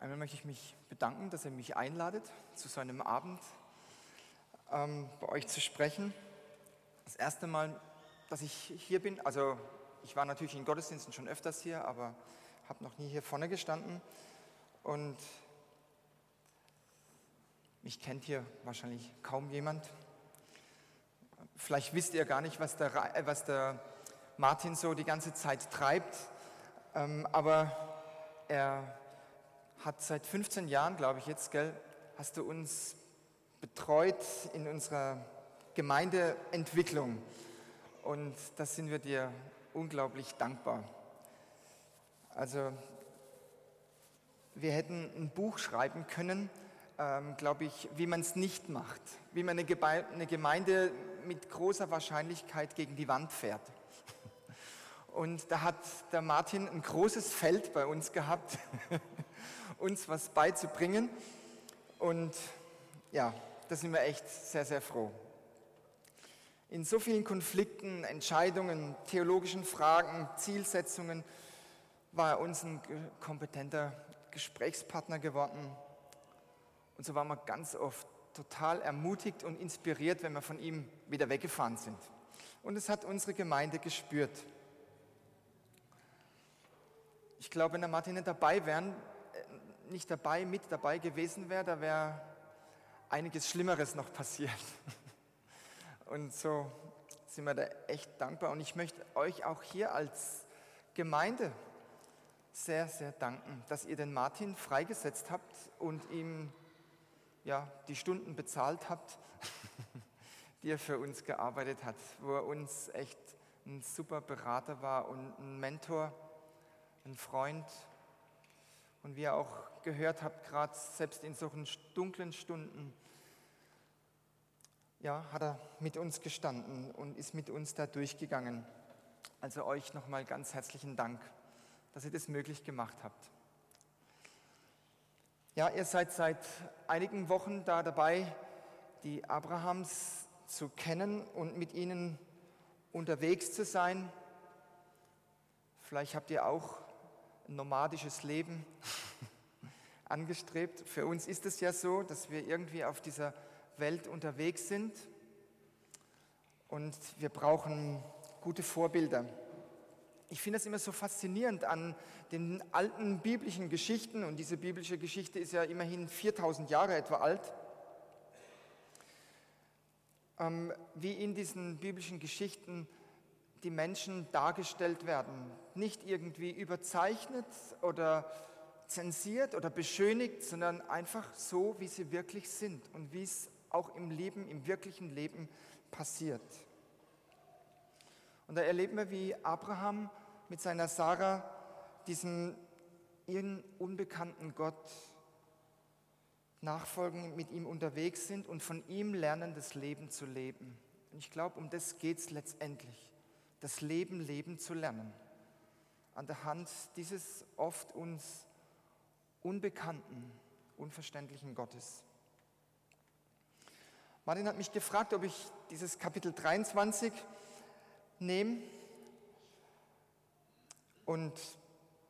Einmal möchte ich mich bedanken, dass ihr mich einladet, zu so einem Abend ähm, bei euch zu sprechen. Das erste Mal, dass ich hier bin, also ich war natürlich in Gottesdiensten schon öfters hier, aber habe noch nie hier vorne gestanden. Und mich kennt hier wahrscheinlich kaum jemand. Vielleicht wisst ihr gar nicht, was der, äh, was der Martin so die ganze Zeit treibt, ähm, aber er hat seit 15 Jahren, glaube ich jetzt, gell, hast du uns betreut in unserer Gemeindeentwicklung. Und da sind wir dir unglaublich dankbar. Also wir hätten ein Buch schreiben können, ähm, glaube ich, wie man es nicht macht, wie man eine Gemeinde mit großer Wahrscheinlichkeit gegen die Wand fährt. Und da hat der Martin ein großes Feld bei uns gehabt, uns was beizubringen. Und ja, da sind wir echt sehr, sehr froh. In so vielen Konflikten, Entscheidungen, theologischen Fragen, Zielsetzungen war er uns ein kompetenter Gesprächspartner geworden. Und so waren wir ganz oft total ermutigt und inspiriert, wenn wir von ihm wieder weggefahren sind. Und es hat unsere Gemeinde gespürt. Ich glaube, wenn der Martin nicht dabei wären, äh, nicht dabei, mit dabei gewesen wäre, da wäre einiges Schlimmeres noch passiert. Und so sind wir da echt dankbar. Und ich möchte euch auch hier als Gemeinde sehr, sehr danken, dass ihr den Martin freigesetzt habt und ihm ja, die Stunden bezahlt habt, die er für uns gearbeitet hat, wo er uns echt ein super Berater war und ein Mentor, ein Freund. Und wie ihr auch gehört habt, gerade selbst in solchen dunklen Stunden, ja, hat er mit uns gestanden und ist mit uns da durchgegangen. Also euch nochmal ganz herzlichen Dank, dass ihr das möglich gemacht habt. Ja, ihr seid seit einigen Wochen da dabei, die Abrahams zu kennen und mit ihnen unterwegs zu sein. Vielleicht habt ihr auch nomadisches Leben angestrebt. Für uns ist es ja so, dass wir irgendwie auf dieser Welt unterwegs sind und wir brauchen gute Vorbilder. Ich finde es immer so faszinierend an den alten biblischen Geschichten und diese biblische Geschichte ist ja immerhin 4000 Jahre etwa alt, ähm, wie in diesen biblischen Geschichten die Menschen dargestellt werden. Nicht irgendwie überzeichnet oder zensiert oder beschönigt, sondern einfach so, wie sie wirklich sind und wie es auch im Leben, im wirklichen Leben passiert. Und da erleben wir, wie Abraham mit seiner Sarah diesen ihren unbekannten Gott nachfolgen, mit ihm unterwegs sind und von ihm lernen, das Leben zu leben. Und ich glaube, um das geht es letztendlich, das Leben leben zu lernen. An der Hand dieses oft uns unbekannten, unverständlichen Gottes. Martin hat mich gefragt, ob ich dieses Kapitel 23 nehme. Und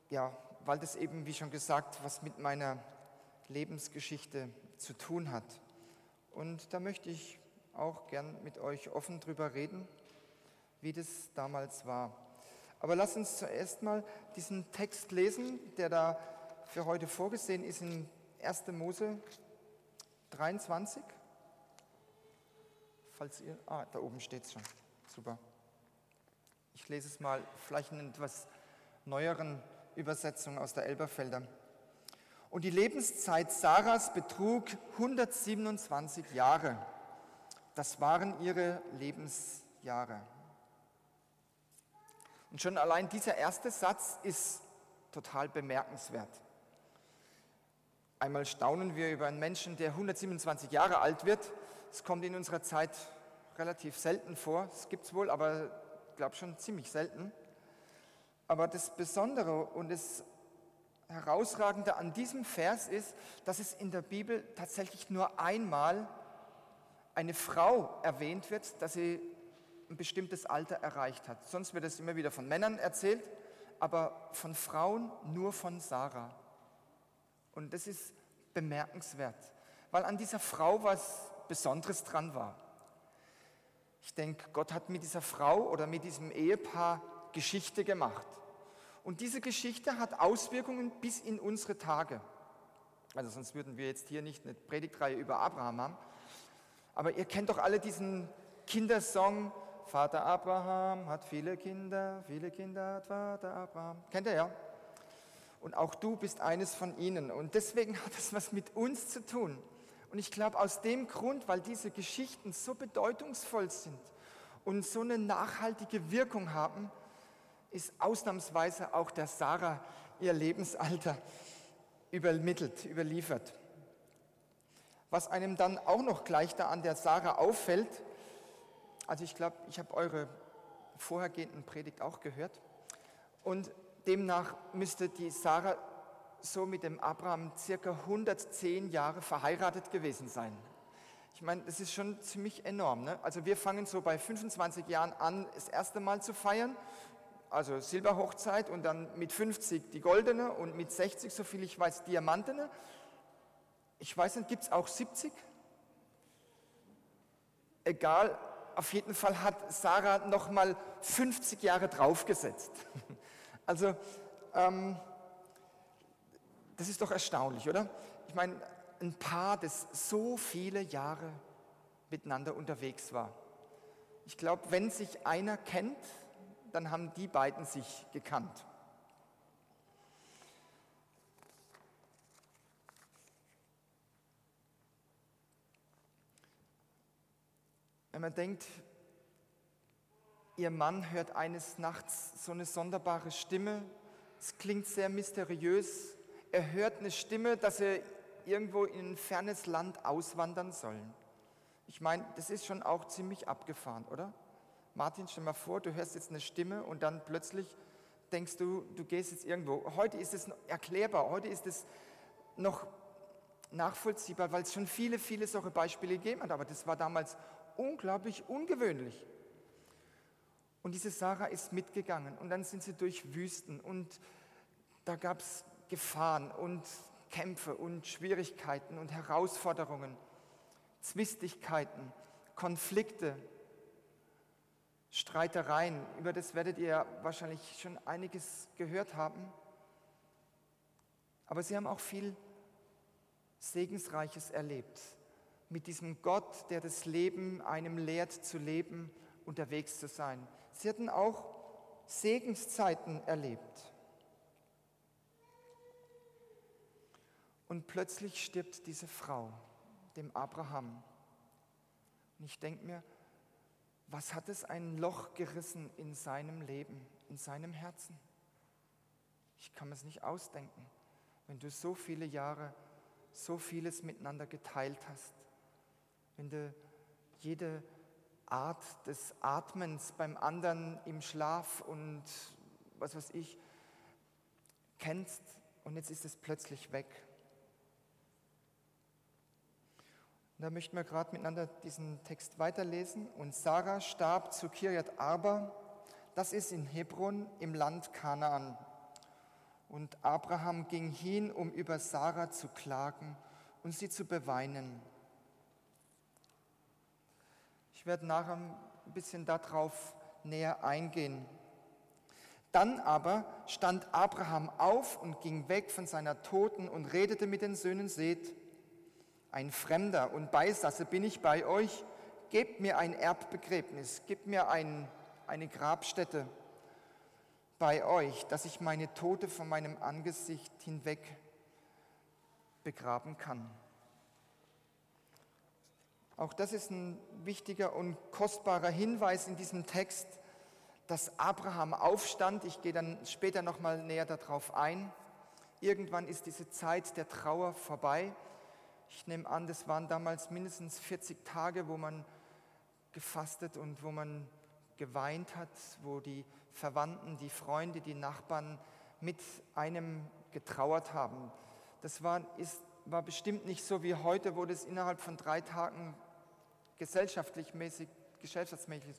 ja, weil das eben, wie schon gesagt, was mit meiner Lebensgeschichte zu tun hat. Und da möchte ich auch gern mit euch offen drüber reden, wie das damals war. Aber lasst uns zuerst mal diesen Text lesen, der da für heute vorgesehen ist in 1. Mose 23 falls ihr, ah, da oben steht es schon. Super. Ich lese es mal, vielleicht in etwas neueren Übersetzung aus der Elberfelder. Und die Lebenszeit Sarahs betrug 127 Jahre. Das waren ihre Lebensjahre. Und schon allein dieser erste Satz ist total bemerkenswert. Einmal staunen wir über einen Menschen, der 127 Jahre alt wird es kommt in unserer Zeit relativ selten vor. Es gibt es wohl, aber ich glaube schon ziemlich selten. Aber das Besondere und das Herausragende an diesem Vers ist, dass es in der Bibel tatsächlich nur einmal eine Frau erwähnt wird, dass sie ein bestimmtes Alter erreicht hat. Sonst wird es immer wieder von Männern erzählt, aber von Frauen nur von Sarah. Und das ist bemerkenswert, weil an dieser Frau was Besonderes dran war. Ich denke, Gott hat mit dieser Frau oder mit diesem Ehepaar Geschichte gemacht. Und diese Geschichte hat Auswirkungen bis in unsere Tage. Also sonst würden wir jetzt hier nicht eine Predigtreihe über Abraham haben. Aber ihr kennt doch alle diesen Kindersong, Vater Abraham hat viele Kinder, viele Kinder hat Vater Abraham. Kennt ihr ja? Und auch du bist eines von ihnen. Und deswegen hat es was mit uns zu tun. Und ich glaube, aus dem Grund, weil diese Geschichten so bedeutungsvoll sind und so eine nachhaltige Wirkung haben, ist ausnahmsweise auch der Sarah ihr Lebensalter übermittelt, überliefert. Was einem dann auch noch gleich da an der Sarah auffällt, also ich glaube, ich habe eure vorhergehenden Predigt auch gehört, und demnach müsste die Sarah so mit dem Abraham circa 110 Jahre verheiratet gewesen sein. Ich meine, das ist schon ziemlich enorm. Ne? Also wir fangen so bei 25 Jahren an, das erste Mal zu feiern, also Silberhochzeit und dann mit 50 die goldene und mit 60, so viel ich weiß, diamantene. Ich weiß nicht, gibt es auch 70? Egal, auf jeden Fall hat Sarah noch mal 50 Jahre draufgesetzt. Also ähm, das ist doch erstaunlich, oder? Ich meine, ein Paar, das so viele Jahre miteinander unterwegs war. Ich glaube, wenn sich einer kennt, dann haben die beiden sich gekannt. Wenn man denkt, ihr Mann hört eines Nachts so eine sonderbare Stimme, es klingt sehr mysteriös, er hört eine Stimme, dass er irgendwo in ein fernes Land auswandern soll. Ich meine, das ist schon auch ziemlich abgefahren, oder? Martin, stell mal vor, du hörst jetzt eine Stimme und dann plötzlich denkst du, du gehst jetzt irgendwo. Heute ist es erklärbar, heute ist es noch nachvollziehbar, weil es schon viele, viele solche Beispiele gegeben hat, aber das war damals unglaublich ungewöhnlich. Und diese Sarah ist mitgegangen und dann sind sie durch Wüsten und da gab es Gefahren und Kämpfe und Schwierigkeiten und Herausforderungen, Zwistigkeiten, Konflikte, Streitereien. Über das werdet ihr wahrscheinlich schon einiges gehört haben. Aber sie haben auch viel Segensreiches erlebt. Mit diesem Gott, der das Leben einem lehrt zu leben, unterwegs zu sein. Sie hatten auch Segenszeiten erlebt. Und plötzlich stirbt diese Frau, dem Abraham. Und ich denke mir, was hat es ein Loch gerissen in seinem Leben, in seinem Herzen? Ich kann es nicht ausdenken, wenn du so viele Jahre so vieles miteinander geteilt hast, wenn du jede Art des Atmens beim anderen im Schlaf und was weiß ich kennst und jetzt ist es plötzlich weg. Und da möchten wir gerade miteinander diesen Text weiterlesen. Und Sarah starb zu Kirjat Arba, das ist in Hebron im Land Kanaan. Und Abraham ging hin, um über Sarah zu klagen und sie zu beweinen. Werde nachher ein bisschen darauf näher eingehen. Dann aber stand Abraham auf und ging weg von seiner Toten und redete mit den Söhnen Seth ein Fremder und Beisasse bin ich bei euch, gebt mir ein Erbbegräbnis, gebt mir ein, eine Grabstätte bei euch, dass ich meine Tote von meinem Angesicht hinweg begraben kann. Auch das ist ein wichtiger und kostbarer Hinweis in diesem Text, dass Abraham aufstand. Ich gehe dann später noch mal näher darauf ein. Irgendwann ist diese Zeit der Trauer vorbei. Ich nehme an, das waren damals mindestens 40 Tage, wo man gefastet und wo man geweint hat, wo die Verwandten, die Freunde, die Nachbarn mit einem getrauert haben. Das war, ist, war bestimmt nicht so wie heute, wo das innerhalb von drei Tagen gesellschaftlich mäßig, gesellschaftsmäßig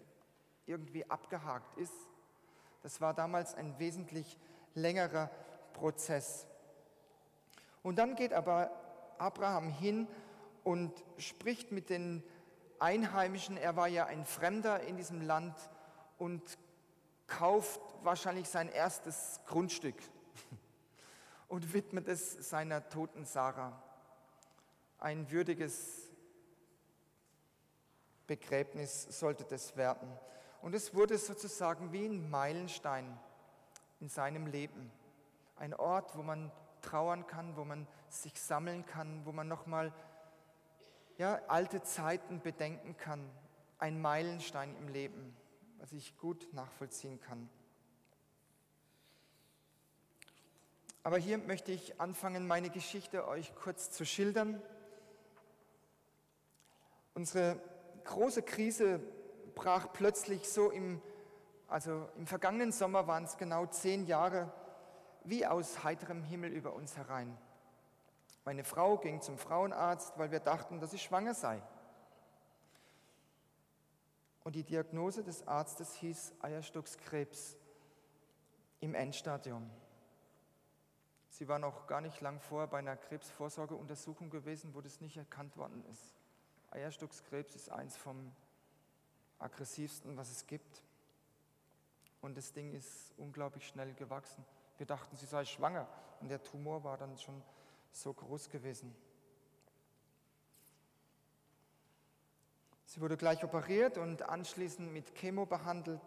irgendwie abgehakt ist. Das war damals ein wesentlich längerer Prozess. Und dann geht aber Abraham hin und spricht mit den Einheimischen. Er war ja ein Fremder in diesem Land und kauft wahrscheinlich sein erstes Grundstück und widmet es seiner toten Sarah. Ein würdiges Begräbnis sollte das werden. Und es wurde sozusagen wie ein Meilenstein in seinem Leben. Ein Ort, wo man trauern kann, wo man sich sammeln kann, wo man nochmal ja, alte Zeiten bedenken kann. Ein Meilenstein im Leben, was ich gut nachvollziehen kann. Aber hier möchte ich anfangen, meine Geschichte euch kurz zu schildern. Unsere große Krise brach plötzlich so im, also im vergangenen Sommer waren es genau zehn Jahre, wie aus heiterem Himmel über uns herein. Meine Frau ging zum Frauenarzt, weil wir dachten, dass sie schwanger sei. Und die Diagnose des Arztes hieß Eierstockskrebs im Endstadium. Sie war noch gar nicht lang vor bei einer Krebsvorsorgeuntersuchung gewesen, wo das nicht erkannt worden ist. Eierstockskrebs ist eins vom aggressivsten, was es gibt. Und das Ding ist unglaublich schnell gewachsen. Wir dachten, sie sei schwanger und der Tumor war dann schon so groß gewesen. Sie wurde gleich operiert und anschließend mit Chemo behandelt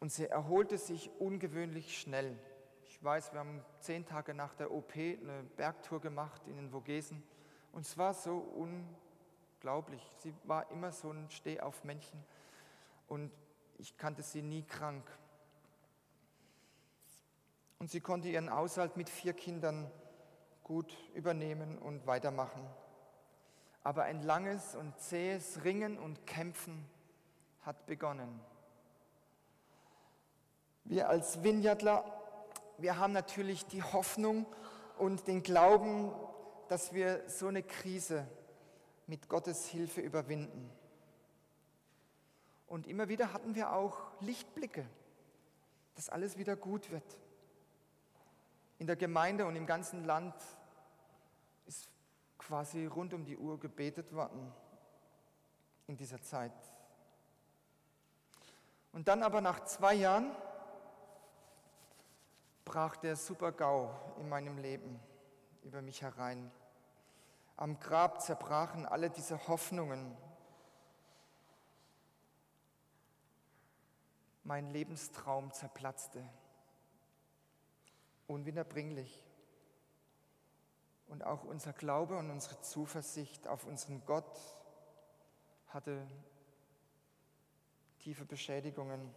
und sie erholte sich ungewöhnlich schnell. Ich weiß, wir haben zehn Tage nach der OP eine Bergtour gemacht in den Vogesen und es war so unglaublich. Sie war immer so ein Stehaufmännchen und ich kannte sie nie krank. Und sie konnte ihren Haushalt mit vier Kindern gut übernehmen und weitermachen. Aber ein langes und zähes Ringen und Kämpfen hat begonnen. Wir als Vineyardler, wir haben natürlich die Hoffnung und den Glauben, dass wir so eine Krise mit Gottes Hilfe überwinden. Und immer wieder hatten wir auch Lichtblicke, dass alles wieder gut wird. In der Gemeinde und im ganzen Land ist quasi rund um die Uhr gebetet worden in dieser Zeit. Und dann aber nach zwei Jahren brach der Super-GAU in meinem Leben über mich herein. Am Grab zerbrachen alle diese Hoffnungen. Mein Lebenstraum zerplatzte unwiederbringlich. Und auch unser Glaube und unsere Zuversicht auf unseren Gott hatte tiefe Beschädigungen.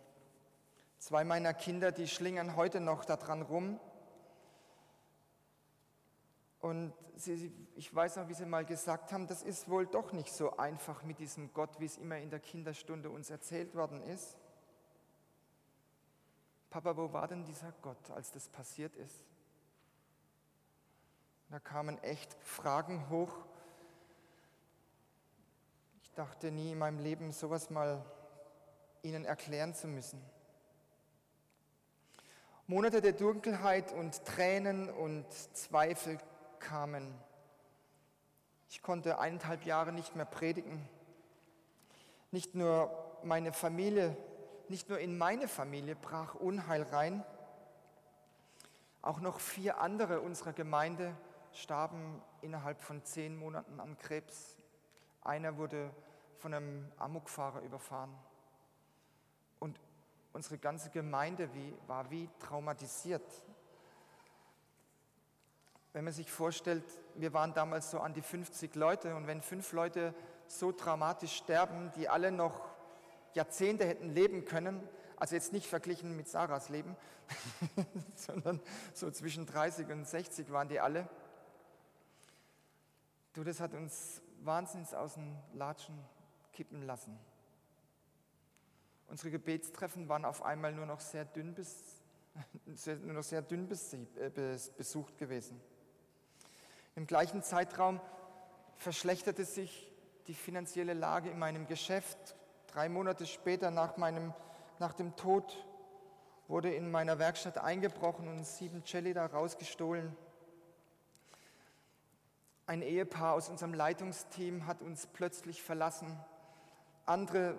Zwei meiner Kinder, die schlingern heute noch daran rum. Und sie, ich weiß noch, wie sie mal gesagt haben, das ist wohl doch nicht so einfach mit diesem Gott, wie es immer in der Kinderstunde uns erzählt worden ist. Papa, wo war denn dieser Gott, als das passiert ist? Da kamen echt Fragen hoch. Ich dachte nie in meinem Leben, sowas mal Ihnen erklären zu müssen. Monate der Dunkelheit und Tränen und Zweifel kamen. Ich konnte eineinhalb Jahre nicht mehr predigen. Nicht nur meine Familie nicht nur in meine Familie brach Unheil rein, auch noch vier andere unserer Gemeinde starben innerhalb von zehn Monaten an Krebs. Einer wurde von einem Amokfahrer überfahren. Und unsere ganze Gemeinde war wie traumatisiert. Wenn man sich vorstellt, wir waren damals so an die 50 Leute und wenn fünf Leute so dramatisch sterben, die alle noch Jahrzehnte hätten leben können, also jetzt nicht verglichen mit Sarahs Leben, sondern so zwischen 30 und 60 waren die alle. Du, das hat uns wahnsinnig aus den Latschen kippen lassen. Unsere Gebetstreffen waren auf einmal nur noch sehr dünn, bis, nur noch sehr dünn äh, besucht gewesen. Im gleichen Zeitraum verschlechterte sich die finanzielle Lage in meinem Geschäft Drei Monate später nach, meinem, nach dem Tod wurde in meiner Werkstatt eingebrochen und sieben Celli da rausgestohlen. Ein Ehepaar aus unserem Leitungsteam hat uns plötzlich verlassen. Andere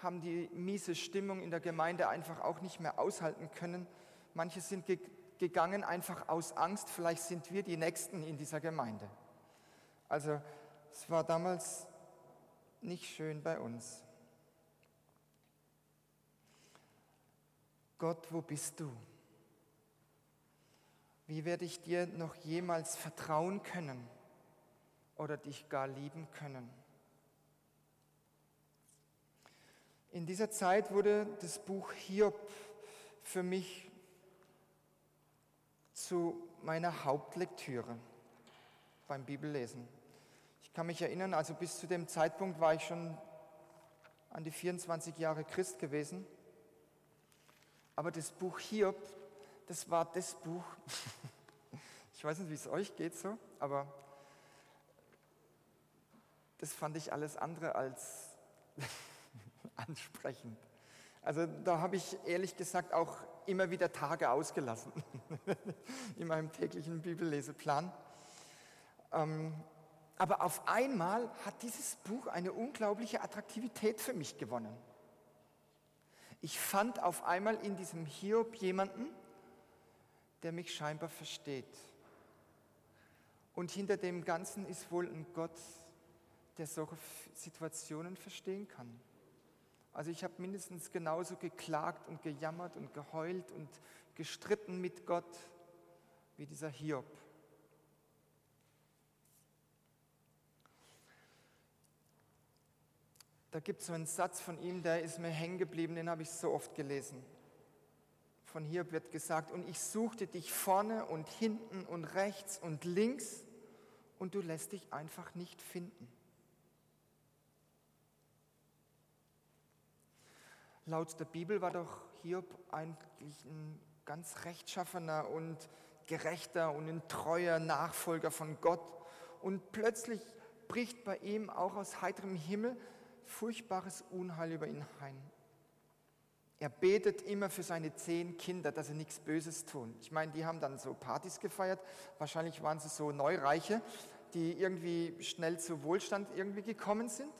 haben die miese Stimmung in der Gemeinde einfach auch nicht mehr aushalten können. Manche sind gegangen einfach aus Angst, vielleicht sind wir die Nächsten in dieser Gemeinde. Also es war damals nicht schön bei uns. Gott, wo bist du? Wie werde ich dir noch jemals vertrauen können oder dich gar lieben können? In dieser Zeit wurde das Buch Hiob für mich zu meiner Hauptlektüre beim Bibellesen. Ich kann mich erinnern, also bis zu dem Zeitpunkt war ich schon an die 24 Jahre Christ gewesen. Aber das Buch Hiob, das war das Buch, ich weiß nicht, wie es euch geht so, aber das fand ich alles andere als ansprechend. Also da habe ich ehrlich gesagt auch immer wieder Tage ausgelassen in meinem täglichen Bibelleseplan. Ähm, aber auf einmal hat dieses Buch eine unglaubliche Attraktivität für mich gewonnen. Ich fand auf einmal in diesem Hiob jemanden, der mich scheinbar versteht. Und hinter dem Ganzen ist wohl ein Gott, der solche Situationen verstehen kann. Also ich habe mindestens genauso geklagt und gejammert und geheult und gestritten mit Gott wie dieser Hiob. Da gibt es so einen Satz von ihm, der ist mir hängen geblieben, den habe ich so oft gelesen. Von Hiob wird gesagt, und ich suchte dich vorne und hinten und rechts und links und du lässt dich einfach nicht finden. Laut der Bibel war doch Hiob eigentlich ein ganz rechtschaffener und gerechter und ein treuer Nachfolger von Gott. Und plötzlich bricht bei ihm auch aus heiterem Himmel furchtbares Unheil über ihn ein. Er betet immer für seine zehn Kinder, dass sie nichts Böses tun. Ich meine, die haben dann so Partys gefeiert. Wahrscheinlich waren sie so Neureiche, die irgendwie schnell zu Wohlstand irgendwie gekommen sind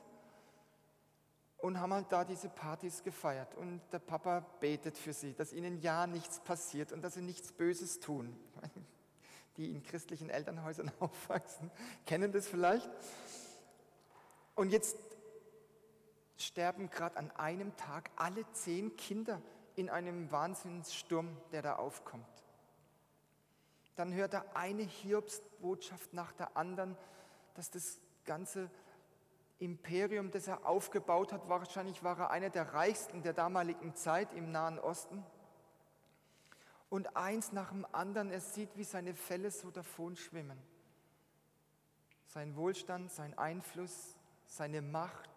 und haben halt da diese Partys gefeiert. Und der Papa betet für sie, dass ihnen ja nichts passiert und dass sie nichts Böses tun. Die in christlichen Elternhäusern aufwachsen, kennen das vielleicht. Und jetzt sterben gerade an einem Tag alle zehn Kinder in einem Wahnsinnssturm, der da aufkommt. Dann hört er eine Hiobsbotschaft nach der anderen, dass das ganze Imperium, das er aufgebaut hat, wahrscheinlich war er einer der reichsten der damaligen Zeit im Nahen Osten. Und eins nach dem anderen, er sieht, wie seine Fälle so davon schwimmen. Sein Wohlstand, sein Einfluss, seine Macht,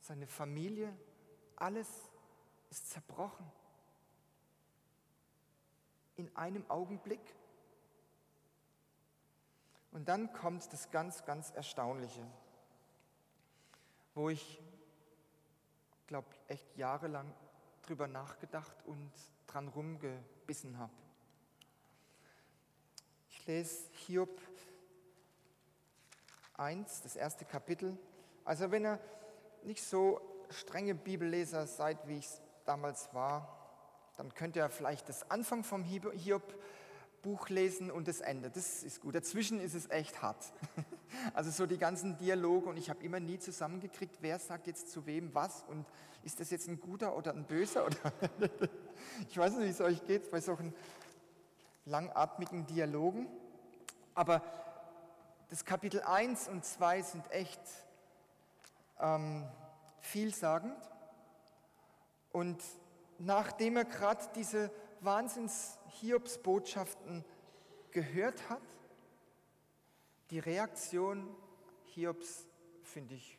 seine Familie, alles ist zerbrochen. In einem Augenblick. Und dann kommt das ganz, ganz Erstaunliche, wo ich, glaube echt jahrelang drüber nachgedacht und dran rumgebissen habe. Ich lese Hiob 1, das erste Kapitel. Also wenn ihr nicht so strenge Bibelleser seid, wie ich es damals war, dann könnt ihr vielleicht das Anfang vom Hiob-Buch lesen und das Ende. Das ist gut. Dazwischen ist es echt hart. Also so die ganzen Dialoge und ich habe immer nie zusammengekriegt, wer sagt jetzt zu wem was und ist das jetzt ein guter oder ein böser? Oder ich weiß nicht, wie es euch geht bei solchen langatmigen Dialogen. Aber das Kapitel 1 und 2 sind echt ähm, vielsagend. Und nachdem er gerade diese Wahnsinns-Hiobs-Botschaften gehört hat, die Reaktion Hiobs finde ich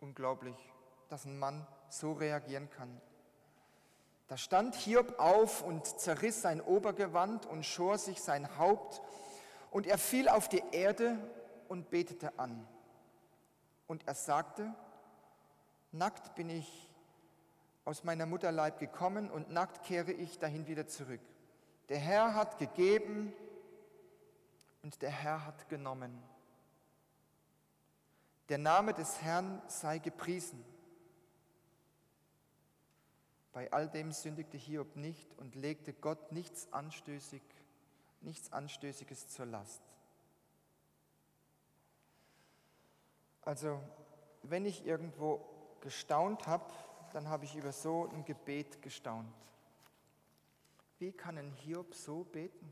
unglaublich, dass ein Mann so reagieren kann. Da stand Hiob auf und zerriss sein Obergewand und schor sich sein Haupt, und er fiel auf die Erde und betete an. Und er sagte, nackt bin ich aus meiner Mutterleib gekommen und nackt kehre ich dahin wieder zurück. Der Herr hat gegeben und der Herr hat genommen. Der Name des Herrn sei gepriesen. Bei all dem sündigte Hiob nicht und legte Gott nichts anstößig, nichts Anstößiges zur Last. Also, wenn ich irgendwo gestaunt habe, dann habe ich über so ein Gebet gestaunt. Wie kann ein Hiob so beten,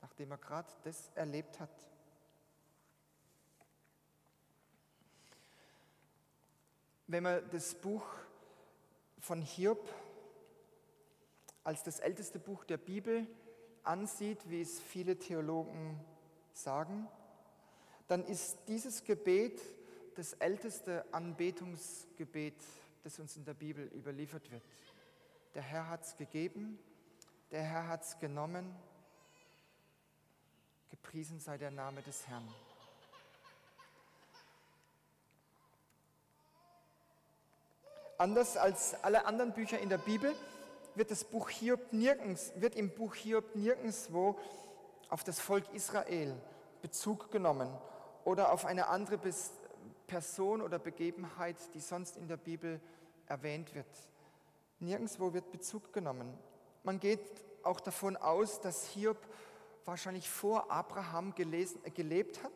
nachdem er gerade das erlebt hat? Wenn man das Buch von Hiob als das älteste Buch der Bibel ansieht, wie es viele Theologen sagen, dann ist dieses Gebet das älteste Anbetungsgebet, das uns in der Bibel überliefert wird. Der Herr hat es gegeben, der Herr hat es genommen. Gepriesen sei der Name des Herrn. Anders als alle anderen Bücher in der Bibel wird das Buch Hiob nirgends, wird im Buch Hiob nirgendwo auf das Volk Israel Bezug genommen oder auf eine andere Person oder Begebenheit, die sonst in der Bibel erwähnt wird. Nirgendwo wird Bezug genommen. Man geht auch davon aus, dass Hiob wahrscheinlich vor Abraham gelesen, gelebt hat.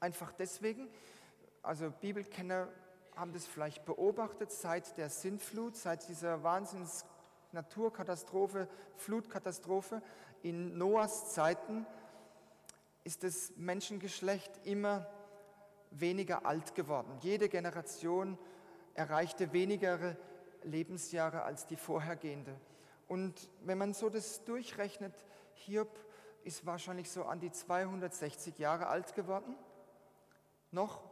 Einfach deswegen, also Bibelkenner haben das vielleicht beobachtet, seit der Sintflut, seit dieser Wahnsinns-Naturkatastrophe, Flutkatastrophe in Noahs Zeiten, ist das Menschengeschlecht immer weniger alt geworden. Jede Generation erreichte weniger Lebensjahre als die vorhergehende. Und wenn man so das durchrechnet, Hiob ist wahrscheinlich so an die 260 Jahre alt geworden. Noch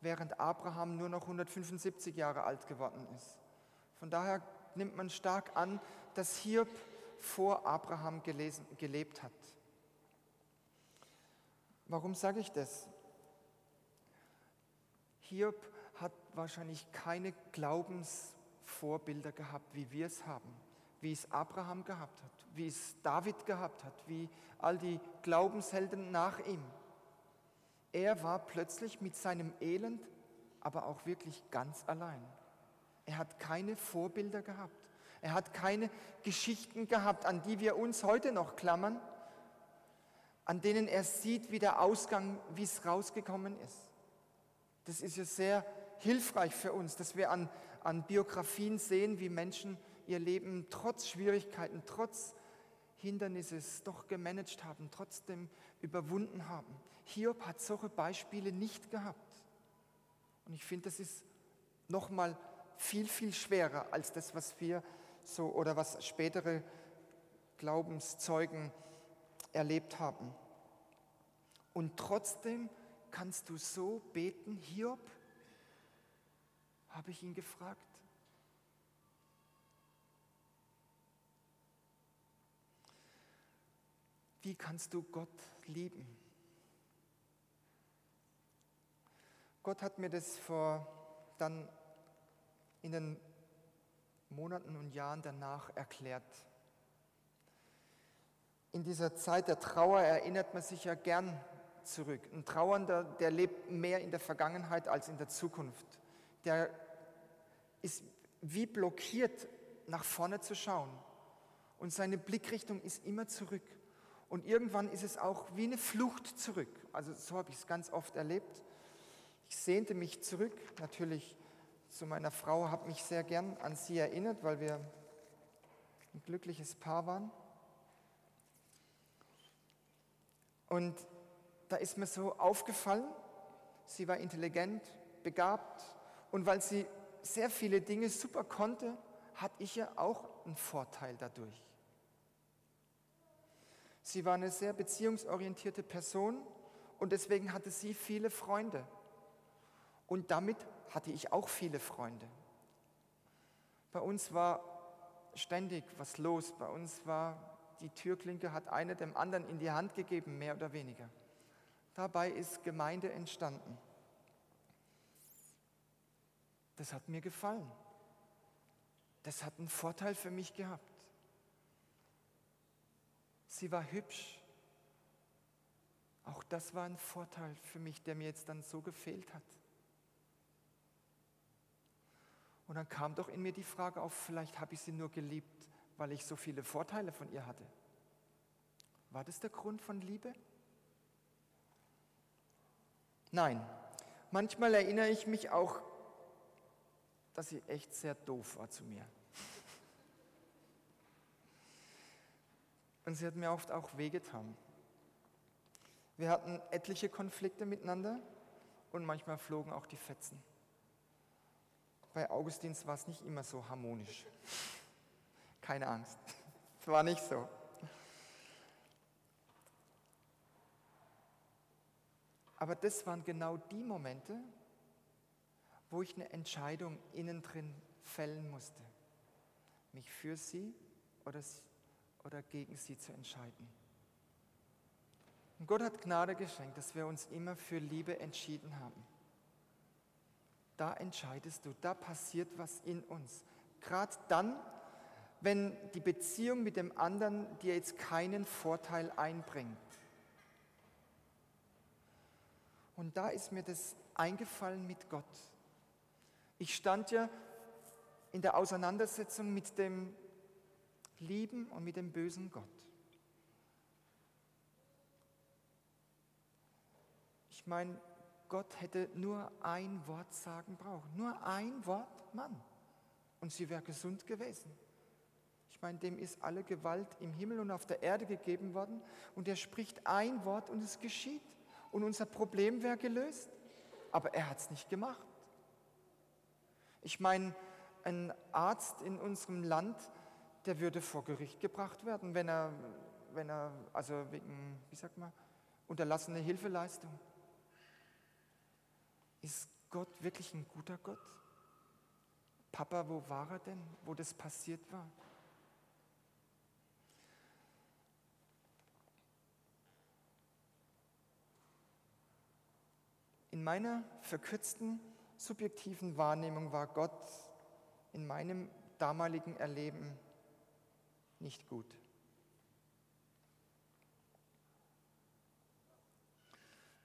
während Abraham nur noch 175 Jahre alt geworden ist. Von daher nimmt man stark an, dass Hiob vor Abraham gelesen, gelebt hat. Warum sage ich das? Hiob hat wahrscheinlich keine Glaubensvorbilder gehabt, wie wir es haben, wie es Abraham gehabt hat, wie es David gehabt hat, wie all die Glaubenshelden nach ihm. Er war plötzlich mit seinem Elend, aber auch wirklich ganz allein. Er hat keine Vorbilder gehabt. Er hat keine Geschichten gehabt, an die wir uns heute noch klammern, an denen er sieht, wie der Ausgang, wie es rausgekommen ist. Das ist ja sehr hilfreich für uns, dass wir an, an Biografien sehen, wie Menschen ihr Leben trotz Schwierigkeiten, trotz Hindernisses doch gemanagt haben, trotzdem überwunden haben. Hiob hat solche Beispiele nicht gehabt. Und ich finde, das ist nochmal viel, viel schwerer als das, was wir so oder was spätere Glaubenszeugen erlebt haben. Und trotzdem kannst du so beten, Hiob? Habe ich ihn gefragt. Wie kannst du Gott lieben? Gott hat mir das vor dann in den Monaten und Jahren danach erklärt. In dieser Zeit der Trauer erinnert man sich ja gern zurück. Ein Trauernder, der lebt mehr in der Vergangenheit als in der Zukunft. Der ist wie blockiert, nach vorne zu schauen. Und seine Blickrichtung ist immer zurück. Und irgendwann ist es auch wie eine Flucht zurück. Also so habe ich es ganz oft erlebt. Ich sehnte mich zurück, natürlich zu meiner Frau, habe mich sehr gern an sie erinnert, weil wir ein glückliches Paar waren. Und da ist mir so aufgefallen, sie war intelligent, begabt und weil sie sehr viele Dinge super konnte, hatte ich ja auch einen Vorteil dadurch. Sie war eine sehr beziehungsorientierte Person und deswegen hatte sie viele Freunde. Und damit hatte ich auch viele Freunde. Bei uns war ständig was los. Bei uns war die Türklinke, hat einer dem anderen in die Hand gegeben, mehr oder weniger. Dabei ist Gemeinde entstanden. Das hat mir gefallen. Das hat einen Vorteil für mich gehabt. Sie war hübsch. Auch das war ein Vorteil für mich, der mir jetzt dann so gefehlt hat. Und dann kam doch in mir die Frage auf, vielleicht habe ich sie nur geliebt, weil ich so viele Vorteile von ihr hatte. War das der Grund von Liebe? Nein, manchmal erinnere ich mich auch, dass sie echt sehr doof war zu mir. Und sie hat mir oft auch wehgetan. Wir hatten etliche Konflikte miteinander und manchmal flogen auch die Fetzen. Bei Augustins war es nicht immer so harmonisch. Keine Angst, es war nicht so. Aber das waren genau die Momente, wo ich eine Entscheidung innen drin fällen musste, mich für sie oder, oder gegen sie zu entscheiden. Und Gott hat Gnade geschenkt, dass wir uns immer für Liebe entschieden haben. Da entscheidest du, da passiert was in uns. Gerade dann, wenn die Beziehung mit dem anderen dir jetzt keinen Vorteil einbringt. Und da ist mir das eingefallen mit Gott. Ich stand ja in der Auseinandersetzung mit dem lieben und mit dem bösen Gott. Ich meine, Gott hätte nur ein Wort sagen brauchen. Nur ein Wort, Mann. Und sie wäre gesund gewesen. Ich meine, dem ist alle Gewalt im Himmel und auf der Erde gegeben worden. Und er spricht ein Wort und es geschieht und unser Problem wäre gelöst. Aber er hat es nicht gemacht. Ich meine, ein Arzt in unserem Land, der würde vor Gericht gebracht werden, wenn er, wenn er also wegen, wie sagt man, unterlassene Hilfeleistung. Ist Gott wirklich ein guter Gott? Papa, wo war er denn, wo das passiert war? Meiner verkürzten, subjektiven Wahrnehmung war Gott in meinem damaligen Erleben nicht gut.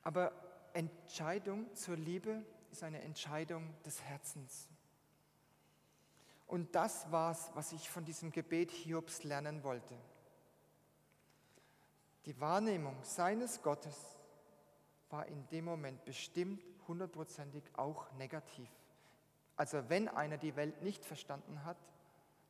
Aber Entscheidung zur Liebe ist eine Entscheidung des Herzens. Und das war es, was ich von diesem Gebet Hiobs lernen wollte. Die Wahrnehmung seines Gottes war in dem Moment bestimmt hundertprozentig auch negativ. Also wenn einer die Welt nicht verstanden hat,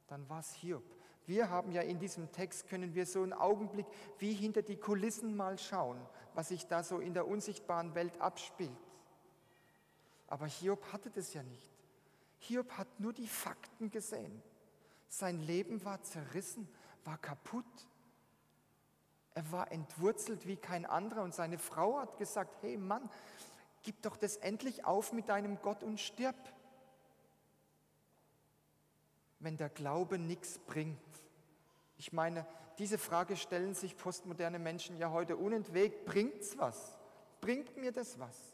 dann war es Hiob. Wir haben ja in diesem Text, können wir so einen Augenblick wie hinter die Kulissen mal schauen, was sich da so in der unsichtbaren Welt abspielt. Aber Hiob hatte das ja nicht. Hiob hat nur die Fakten gesehen. Sein Leben war zerrissen, war kaputt. Er war entwurzelt wie kein anderer und seine Frau hat gesagt, hey Mann, gib doch das endlich auf mit deinem Gott und stirb. Wenn der Glaube nichts bringt. Ich meine, diese Frage stellen sich postmoderne Menschen ja heute unentwegt. Bringt's was? Bringt mir das was?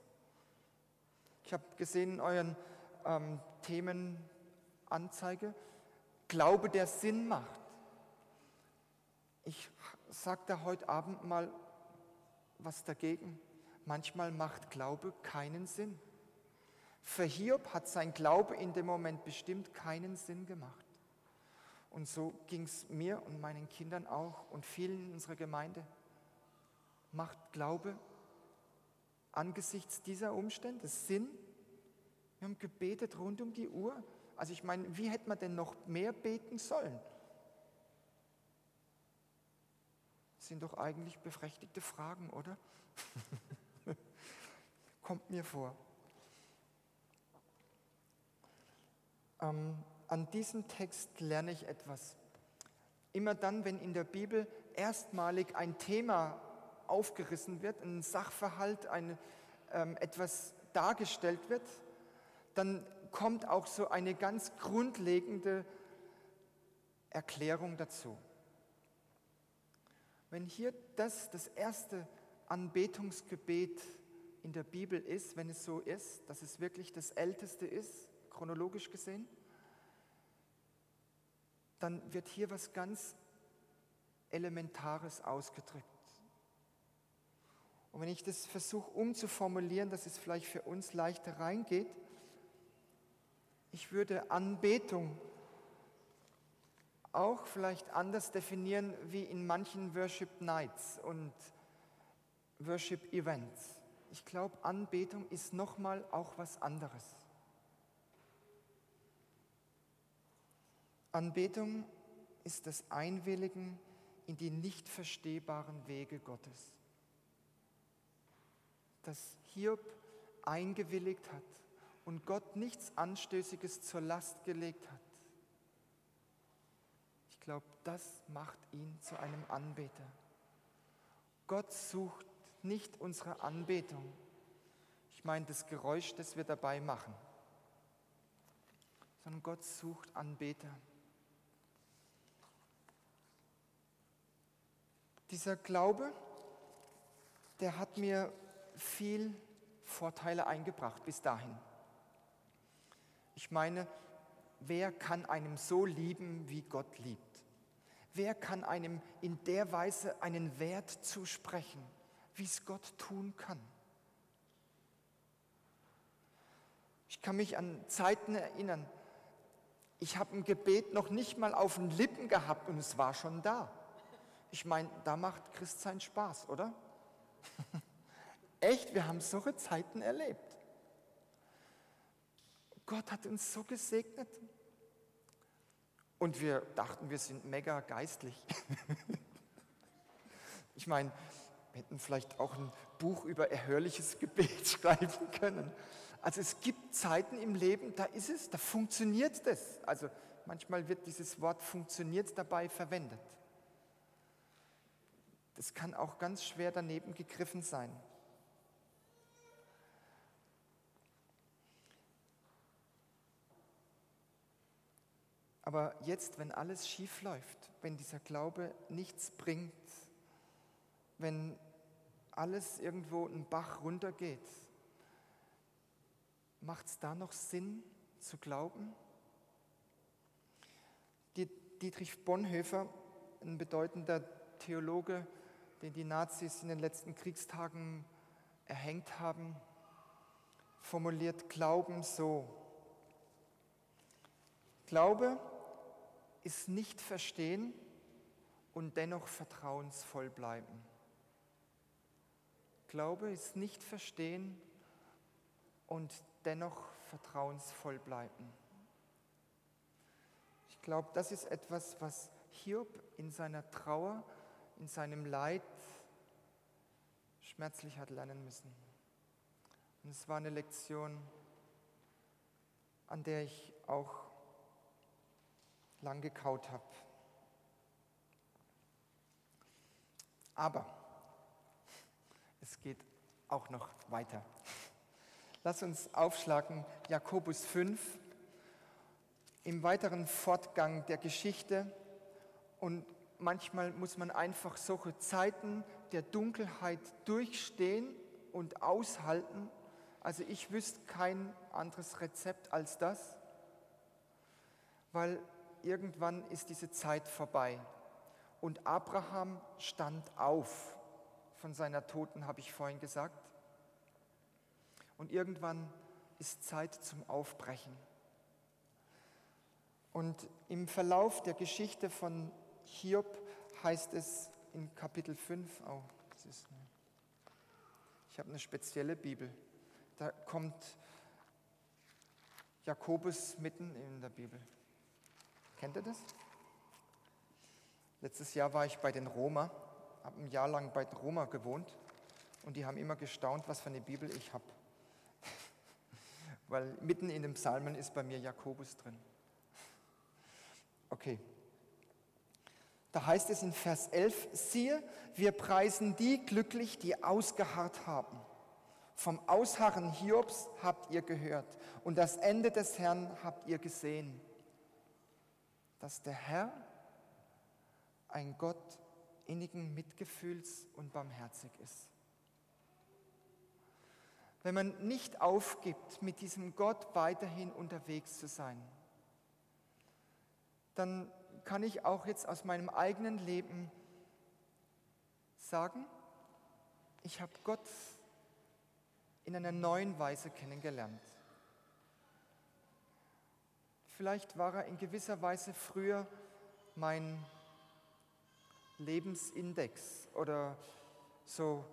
Ich habe gesehen in euren ähm, Themenanzeige, Glaube, der Sinn macht. Ich sage da heute Abend mal was dagegen. Manchmal macht Glaube keinen Sinn. Für Hiob hat sein Glaube in dem Moment bestimmt keinen Sinn gemacht. Und so ging es mir und meinen Kindern auch und vielen in unserer Gemeinde. Macht Glaube angesichts dieser Umstände Sinn? Wir haben gebetet rund um die Uhr. Also ich meine, wie hätte man denn noch mehr beten sollen? Sind doch eigentlich berechtigte Fragen, oder? Kommt mir vor. Ähm, an diesem Text lerne ich etwas. Immer dann, wenn in der Bibel erstmalig ein Thema aufgerissen wird, ein Sachverhalt, ein, ähm, etwas dargestellt wird, dann kommt auch so eine ganz grundlegende Erklärung dazu. Wenn hier das das erste Anbetungsgebet in der Bibel ist, wenn es so ist, dass es wirklich das älteste ist, chronologisch gesehen, dann wird hier was ganz Elementares ausgedrückt. Und wenn ich das versuche umzuformulieren, dass es vielleicht für uns leichter reingeht, ich würde Anbetung auch vielleicht anders definieren wie in manchen Worship Nights und Worship Events. Ich glaube, Anbetung ist nochmal auch was anderes. Anbetung ist das Einwilligen in die nicht verstehbaren Wege Gottes. Dass Hiob eingewilligt hat und Gott nichts Anstößiges zur Last gelegt hat. Das macht ihn zu einem Anbeter. Gott sucht nicht unsere Anbetung. Ich meine das Geräusch, das wir dabei machen, sondern Gott sucht Anbeter. Dieser Glaube, der hat mir viel Vorteile eingebracht bis dahin. Ich meine, wer kann einem so lieben, wie Gott liebt? Wer kann einem in der Weise einen Wert zusprechen, wie es Gott tun kann? Ich kann mich an Zeiten erinnern, ich habe ein Gebet noch nicht mal auf den Lippen gehabt und es war schon da. Ich meine, da macht Christsein Spaß, oder? Echt, wir haben solche Zeiten erlebt. Gott hat uns so gesegnet. Und wir dachten, wir sind mega geistlich. ich meine, wir hätten vielleicht auch ein Buch über erhörliches Gebet schreiben können. Also es gibt Zeiten im Leben, da ist es, da funktioniert das. Also manchmal wird dieses Wort funktioniert dabei verwendet. Das kann auch ganz schwer daneben gegriffen sein. Aber jetzt, wenn alles schief läuft, wenn dieser Glaube nichts bringt, wenn alles irgendwo einen Bach runtergeht, macht es da noch Sinn zu glauben? Dietrich Bonhoeffer, ein bedeutender Theologe, den die Nazis in den letzten Kriegstagen erhängt haben, formuliert Glauben so. Glaube ist nicht verstehen und dennoch vertrauensvoll bleiben. Glaube ist nicht verstehen und dennoch vertrauensvoll bleiben. Ich glaube, das ist etwas, was Hiob in seiner Trauer in seinem Leid schmerzlich hat lernen müssen. Und es war eine Lektion, an der ich auch lang gekaut habe. Aber es geht auch noch weiter. Lass uns aufschlagen, Jakobus 5, im weiteren Fortgang der Geschichte und manchmal muss man einfach solche Zeiten der Dunkelheit durchstehen und aushalten. Also ich wüsste kein anderes Rezept als das, weil irgendwann ist diese Zeit vorbei. Und Abraham stand auf von seiner Toten, habe ich vorhin gesagt. Und irgendwann ist Zeit zum Aufbrechen. Und im Verlauf der Geschichte von Hiob heißt es in Kapitel 5, oh, ich habe eine spezielle Bibel, da kommt Jakobus mitten in der Bibel. Kennt ihr das? Letztes Jahr war ich bei den Roma, habe ein Jahr lang bei den Roma gewohnt und die haben immer gestaunt, was für eine Bibel ich habe. Weil mitten in den Psalmen ist bei mir Jakobus drin. Okay, da heißt es in Vers 11, siehe, wir preisen die glücklich, die ausgeharrt haben. Vom Ausharren Hiobs habt ihr gehört und das Ende des Herrn habt ihr gesehen, dass der Herr ein Gott innigen Mitgefühls und barmherzig ist. Wenn man nicht aufgibt, mit diesem Gott weiterhin unterwegs zu sein, dann kann ich auch jetzt aus meinem eigenen Leben sagen, ich habe Gott in einer neuen Weise kennengelernt. Vielleicht war er in gewisser Weise früher mein Lebensindex oder so,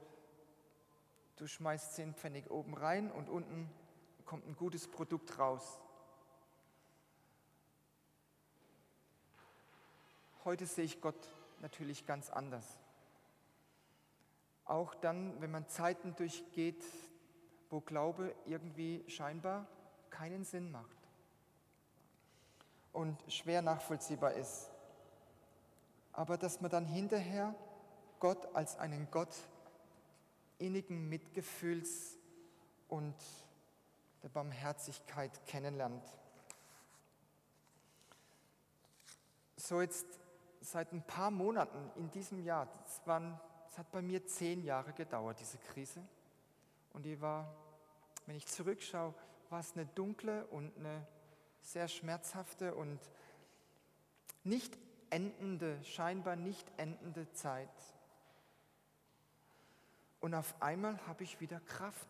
du schmeißt zehn Pfennig oben rein und unten kommt ein gutes Produkt raus. Heute sehe ich Gott natürlich ganz anders. Auch dann, wenn man Zeiten durchgeht, wo Glaube irgendwie scheinbar keinen Sinn macht und schwer nachvollziehbar ist. Aber dass man dann hinterher Gott als einen Gott innigen Mitgefühls und der Barmherzigkeit kennenlernt. So jetzt seit ein paar Monaten in diesem Jahr, es, hat bei mir zehn Jahre gedauert, diese Krise. Und die war, wenn ich zurückschaue, war es eine dunkle und eine sehr schmerzhafte und nicht endende, scheinbar nicht endende Zeit. Und auf einmal habe ich wieder Kraft.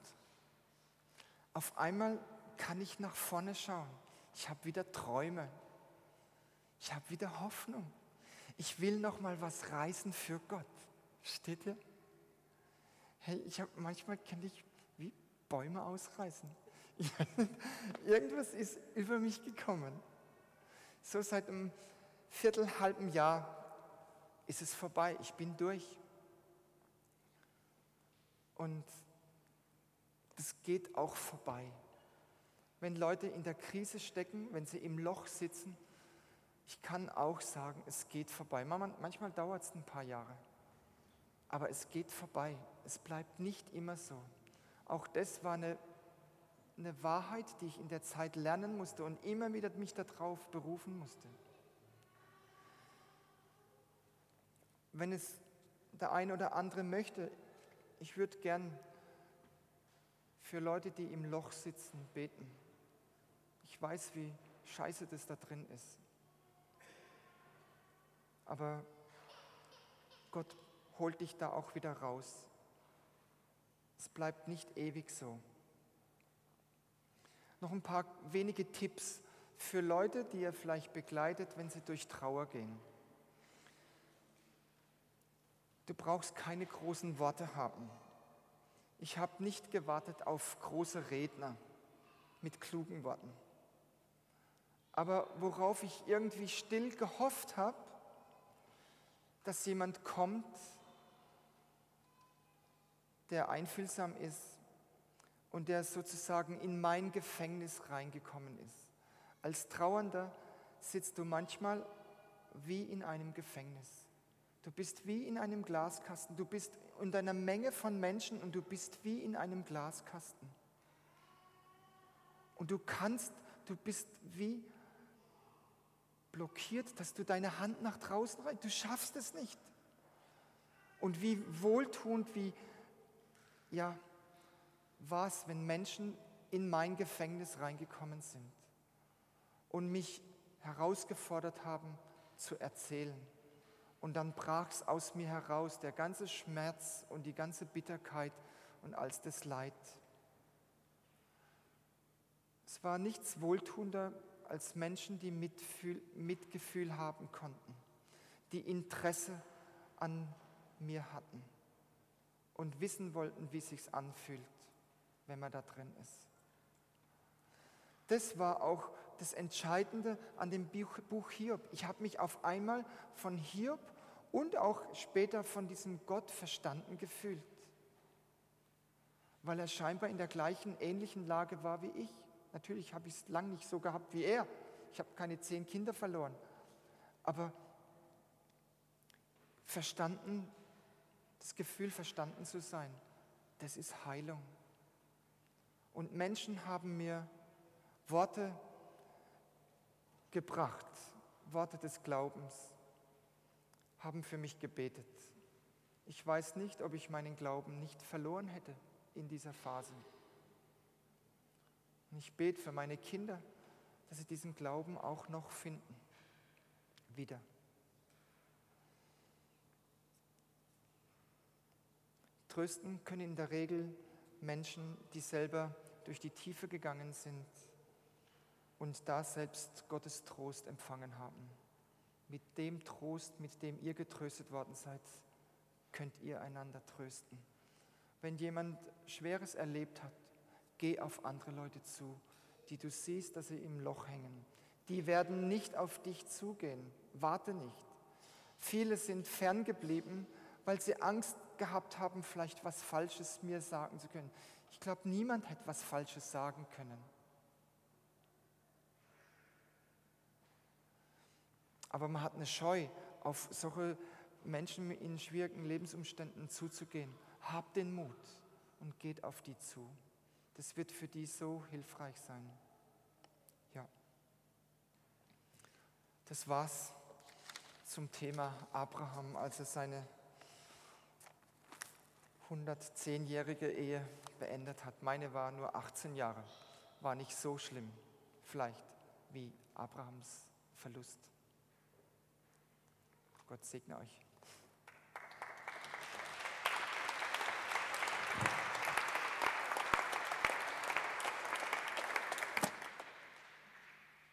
Auf einmal kann ich nach vorne schauen. Ich habe wieder Träume. Ich habe wieder Hoffnung. Ich will noch mal was reißen für Gott. Steht ihr? Hey, ich habe manchmal kenne ich wie Bäume ausreißen. Irgendwas ist über mich gekommen. So seit einem Viertel, halben Jahr ist es vorbei. Ich bin durch. Und das geht auch vorbei. Wenn Leute in der Krise stecken, wenn sie im Loch sitzen, ich kann auch sagen, es geht vorbei. Manchmal dauert es ein paar Jahre, aber es geht vorbei. Es bleibt nicht immer so. Auch das war eine, eine Wahrheit, die ich in der Zeit lernen musste und immer wieder mich darauf berufen musste. Wenn es der eine oder andere möchte, ich würde gern für Leute, die im Loch sitzen, beten. Ich weiß, wie scheiße das da drin ist. Aber Gott holt dich da auch wieder raus. Es bleibt nicht ewig so. Noch ein paar wenige Tipps für Leute, die ihr vielleicht begleitet, wenn sie durch Trauer gehen. Du brauchst keine großen Worte haben. Ich habe nicht gewartet auf große Redner mit klugen Worten. Aber worauf ich irgendwie still gehofft habe, dass jemand kommt, der einfühlsam ist und der sozusagen in mein Gefängnis reingekommen ist. Als Trauernder sitzt du manchmal wie in einem Gefängnis. Du bist wie in einem Glaskasten. Du bist in einer Menge von Menschen und du bist wie in einem Glaskasten. Und du kannst, du bist wie blockiert, dass du deine Hand nach draußen reißt. Du schaffst es nicht. Und wie wohltuend, wie, ja, war es, wenn Menschen in mein Gefängnis reingekommen sind und mich herausgefordert haben zu erzählen und dann brach es aus mir heraus, der ganze Schmerz und die ganze Bitterkeit und all das Leid. Es war nichts wohltuender als Menschen, die Mitfühl, Mitgefühl haben konnten, die Interesse an mir hatten und wissen wollten, wie es sich anfühlt, wenn man da drin ist. Das war auch das Entscheidende an dem Buch Hiob. Ich habe mich auf einmal von Hiob und auch später von diesem Gott verstanden gefühlt, weil er scheinbar in der gleichen ähnlichen Lage war wie ich. Natürlich habe ich es lang nicht so gehabt wie er. Ich habe keine zehn Kinder verloren. Aber verstanden, das Gefühl verstanden zu sein, das ist Heilung. Und Menschen haben mir Worte gebracht, Worte des Glaubens, haben für mich gebetet. Ich weiß nicht, ob ich meinen Glauben nicht verloren hätte in dieser Phase. Und ich bete für meine Kinder, dass sie diesen Glauben auch noch finden. Wieder. Trösten können in der Regel Menschen, die selber durch die Tiefe gegangen sind und da selbst Gottes Trost empfangen haben. Mit dem Trost, mit dem ihr getröstet worden seid, könnt ihr einander trösten. Wenn jemand Schweres erlebt hat, geh auf andere Leute zu, die du siehst, dass sie im Loch hängen. Die werden nicht auf dich zugehen. Warte nicht. Viele sind ferngeblieben, weil sie Angst gehabt haben, vielleicht was Falsches mir sagen zu können. Ich glaube, niemand hätte was Falsches sagen können. Aber man hat eine Scheu, auf solche Menschen in schwierigen Lebensumständen zuzugehen. Habt den Mut und geht auf die zu. Das wird für die so hilfreich sein. Ja. Das war's zum Thema Abraham, als er seine 110-jährige Ehe beendet hat. Meine war nur 18 Jahre, war nicht so schlimm, vielleicht wie Abrahams Verlust. Gott segne euch.